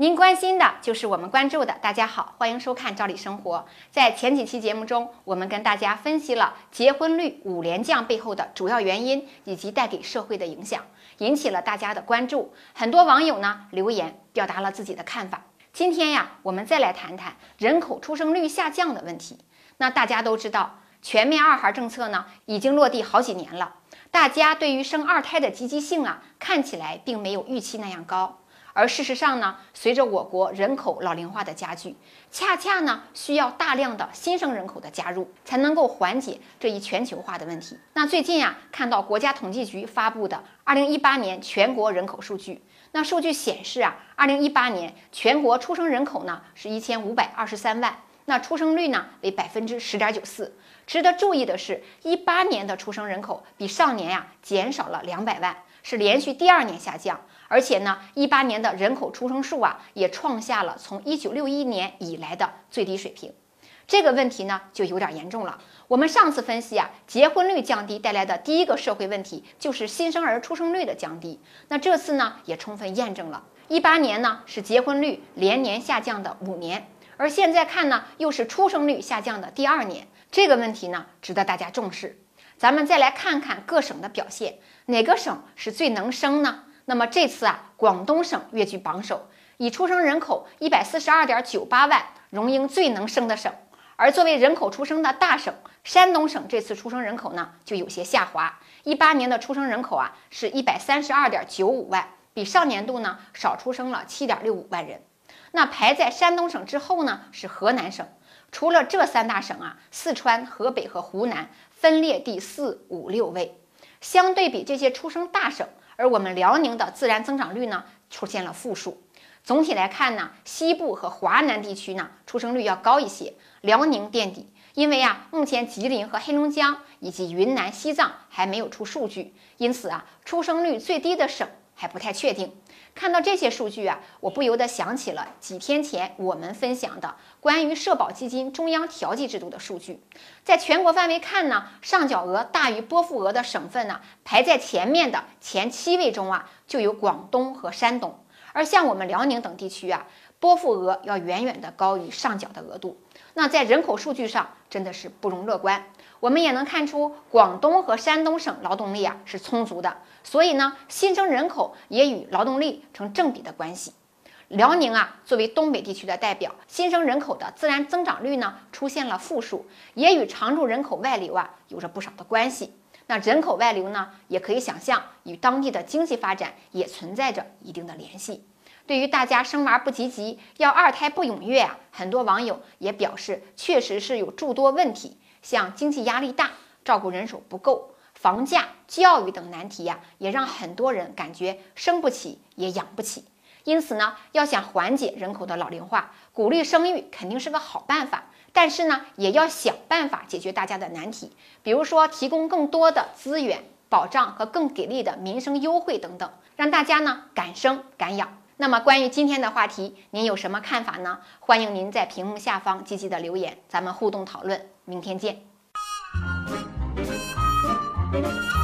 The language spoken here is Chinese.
您关心的就是我们关注的。大家好，欢迎收看《赵理生活》。在前几期节目中，我们跟大家分析了结婚率五连降背后的主要原因以及带给社会的影响，引起了大家的关注。很多网友呢留言表达了自己的看法。今天呀，我们再来谈谈人口出生率下降的问题。那大家都知道，全面二孩政策呢已经落地好几年了，大家对于生二胎的积极性啊，看起来并没有预期那样高。而事实上呢，随着我国人口老龄化的加剧，恰恰呢需要大量的新生人口的加入，才能够缓解这一全球化的问题。那最近呀，看到国家统计局发布的二零一八年全国人口数据，那数据显示啊，二零一八年全国出生人口呢是一千五百二十三万，那出生率呢为百分之十点九四。值得注意的是，一八年的出生人口比上年呀减少了两百万，是连续第二年下降。而且呢，一八年的人口出生数啊，也创下了从一九六一年以来的最低水平。这个问题呢，就有点严重了。我们上次分析啊，结婚率降低带来的第一个社会问题就是新生儿出生率的降低。那这次呢，也充分验证了，一八年呢是结婚率连年下降的五年，而现在看呢，又是出生率下降的第二年。这个问题呢，值得大家重视。咱们再来看看各省的表现，哪个省是最能生呢？那么这次啊，广东省跃居榜首，以出生人口一百四十二点九八万，荣膺最能生的省。而作为人口出生的大省，山东省这次出生人口呢就有些下滑，一八年的出生人口啊是一百三十二点九五万，比上年度呢少出生了七点六五万人。那排在山东省之后呢是河南省，除了这三大省啊，四川、河北和湖南分列第四、五、六位。相对比这些出生大省。而我们辽宁的自然增长率呢出现了负数。总体来看呢，西部和华南地区呢出生率要高一些，辽宁垫底。因为啊，目前吉林和黑龙江以及云南、西藏还没有出数据，因此啊，出生率最低的省还不太确定。看到这些数据啊，我不由得想起了几天前我们分享的关于社保基金中央调剂制度的数据。在全国范围看呢，上缴额大于拨付额的省份呢，排在前面的前七位中啊，就有广东和山东。而像我们辽宁等地区啊，拨付额要远远的高于上缴的额度。那在人口数据上真的是不容乐观。我们也能看出，广东和山东省劳动力啊是充足的，所以呢，新生人口也与劳动力成正比的关系。辽宁啊，作为东北地区的代表，新生人口的自然增长率呢出现了负数，也与常住人口外流啊有着不少的关系。那人口外流呢，也可以想象与当地的经济发展也存在着一定的联系。对于大家生娃不积极，要二胎不踊跃啊，很多网友也表示，确实是有诸多问题。像经济压力大、照顾人手不够、房价、教育等难题呀，也让很多人感觉生不起也养不起。因此呢，要想缓解人口的老龄化，鼓励生育肯定是个好办法。但是呢，也要想办法解决大家的难题，比如说提供更多的资源、保障和更给力的民生优惠等等，让大家呢敢生敢养。那么，关于今天的话题，您有什么看法呢？欢迎您在屏幕下方积极的留言，咱们互动讨论。明天见。Thank you.